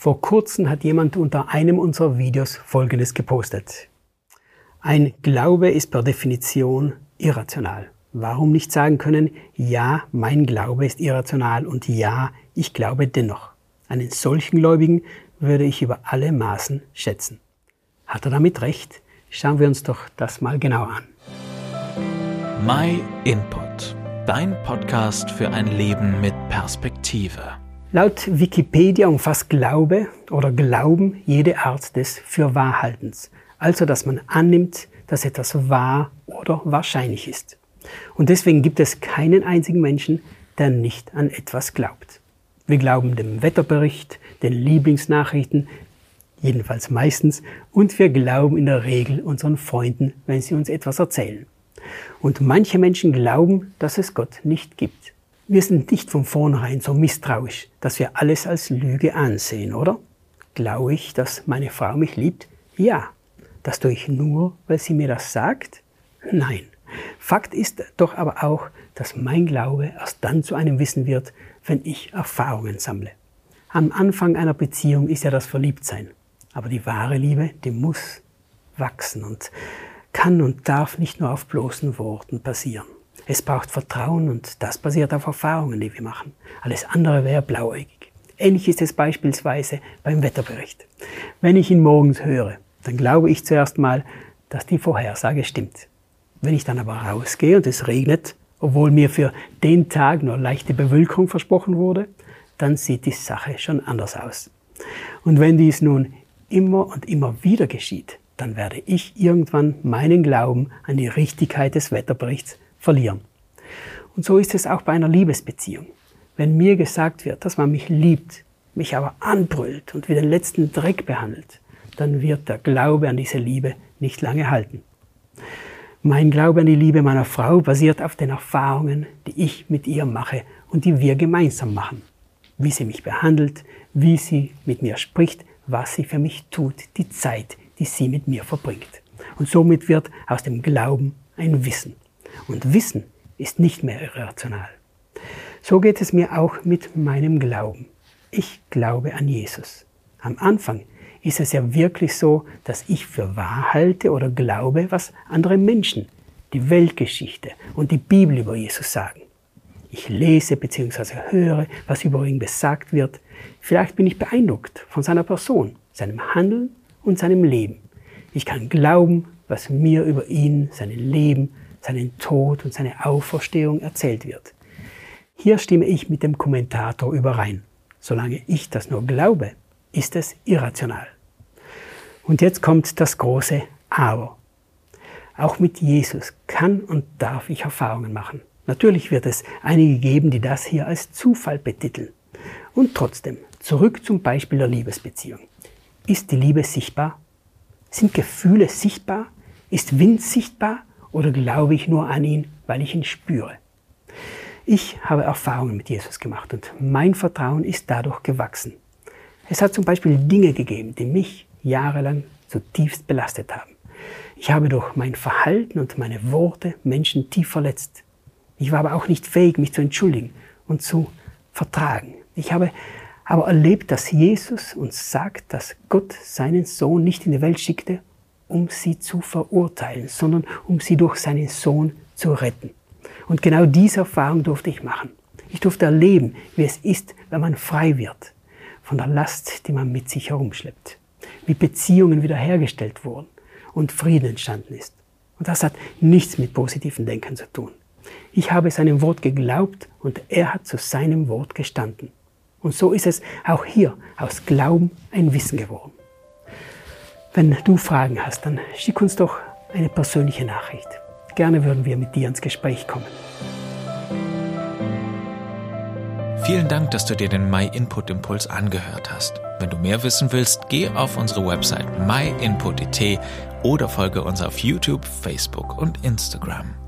Vor kurzem hat jemand unter einem unserer Videos Folgendes gepostet. Ein Glaube ist per Definition irrational. Warum nicht sagen können, ja, mein Glaube ist irrational und ja, ich glaube dennoch. Einen solchen Gläubigen würde ich über alle Maßen schätzen. Hat er damit recht? Schauen wir uns doch das mal genau an. My Input, dein Podcast für ein Leben mit Perspektive. Laut Wikipedia umfasst Glaube oder Glauben jede Art des Fürwahrhaltens, also dass man annimmt, dass etwas wahr oder wahrscheinlich ist. Und deswegen gibt es keinen einzigen Menschen, der nicht an etwas glaubt. Wir glauben dem Wetterbericht, den Lieblingsnachrichten, jedenfalls meistens, und wir glauben in der Regel unseren Freunden, wenn sie uns etwas erzählen. Und manche Menschen glauben, dass es Gott nicht gibt. Wir sind nicht von vornherein so misstrauisch, dass wir alles als Lüge ansehen, oder? Glaube ich, dass meine Frau mich liebt? Ja. Das tue ich nur, weil sie mir das sagt? Nein. Fakt ist doch aber auch, dass mein Glaube erst dann zu einem Wissen wird, wenn ich Erfahrungen sammle. Am Anfang einer Beziehung ist ja das Verliebtsein. Aber die wahre Liebe, die muss wachsen und kann und darf nicht nur auf bloßen Worten passieren. Es braucht Vertrauen und das basiert auf Erfahrungen, die wir machen. Alles andere wäre blauäugig. Ähnlich ist es beispielsweise beim Wetterbericht. Wenn ich ihn morgens höre, dann glaube ich zuerst mal, dass die Vorhersage stimmt. Wenn ich dann aber rausgehe und es regnet, obwohl mir für den Tag nur leichte Bewölkung versprochen wurde, dann sieht die Sache schon anders aus. Und wenn dies nun immer und immer wieder geschieht, dann werde ich irgendwann meinen Glauben an die Richtigkeit des Wetterberichts verlieren. Und so ist es auch bei einer Liebesbeziehung. Wenn mir gesagt wird, dass man mich liebt, mich aber anbrüllt und wie den letzten Dreck behandelt, dann wird der Glaube an diese Liebe nicht lange halten. Mein Glaube an die Liebe meiner Frau basiert auf den Erfahrungen, die ich mit ihr mache und die wir gemeinsam machen. Wie sie mich behandelt, wie sie mit mir spricht, was sie für mich tut, die Zeit, die sie mit mir verbringt. Und somit wird aus dem Glauben ein Wissen. Und Wissen ist nicht mehr irrational. So geht es mir auch mit meinem Glauben. Ich glaube an Jesus. Am Anfang ist es ja wirklich so, dass ich für wahr halte oder glaube, was andere Menschen, die Weltgeschichte und die Bibel über Jesus sagen. Ich lese bzw. höre, was über ihn gesagt wird. Vielleicht bin ich beeindruckt von seiner Person, seinem Handeln und seinem Leben. Ich kann glauben, was mir über ihn, sein Leben seinen Tod und seine Auferstehung erzählt wird. Hier stimme ich mit dem Kommentator überein. Solange ich das nur glaube, ist es irrational. Und jetzt kommt das große Aber. Auch mit Jesus kann und darf ich Erfahrungen machen. Natürlich wird es einige geben, die das hier als Zufall betiteln. Und trotzdem, zurück zum Beispiel der Liebesbeziehung. Ist die Liebe sichtbar? Sind Gefühle sichtbar? Ist Wind sichtbar? Oder glaube ich nur an ihn, weil ich ihn spüre? Ich habe Erfahrungen mit Jesus gemacht und mein Vertrauen ist dadurch gewachsen. Es hat zum Beispiel Dinge gegeben, die mich jahrelang zutiefst belastet haben. Ich habe durch mein Verhalten und meine Worte Menschen tief verletzt. Ich war aber auch nicht fähig, mich zu entschuldigen und zu vertragen. Ich habe aber erlebt, dass Jesus uns sagt, dass Gott seinen Sohn nicht in die Welt schickte, um sie zu verurteilen, sondern um sie durch seinen Sohn zu retten. Und genau diese Erfahrung durfte ich machen. Ich durfte erleben, wie es ist, wenn man frei wird von der Last, die man mit sich herumschleppt. Wie Beziehungen wiederhergestellt wurden und Frieden entstanden ist. Und das hat nichts mit positiven Denken zu tun. Ich habe seinem Wort geglaubt und er hat zu seinem Wort gestanden. Und so ist es auch hier aus Glauben ein Wissen geworden. Wenn du Fragen hast, dann schick uns doch eine persönliche Nachricht. Gerne würden wir mit dir ins Gespräch kommen. Vielen Dank, dass du dir den My Input Impuls angehört hast. Wenn du mehr wissen willst, geh auf unsere Website myinput.it oder folge uns auf YouTube, Facebook und Instagram.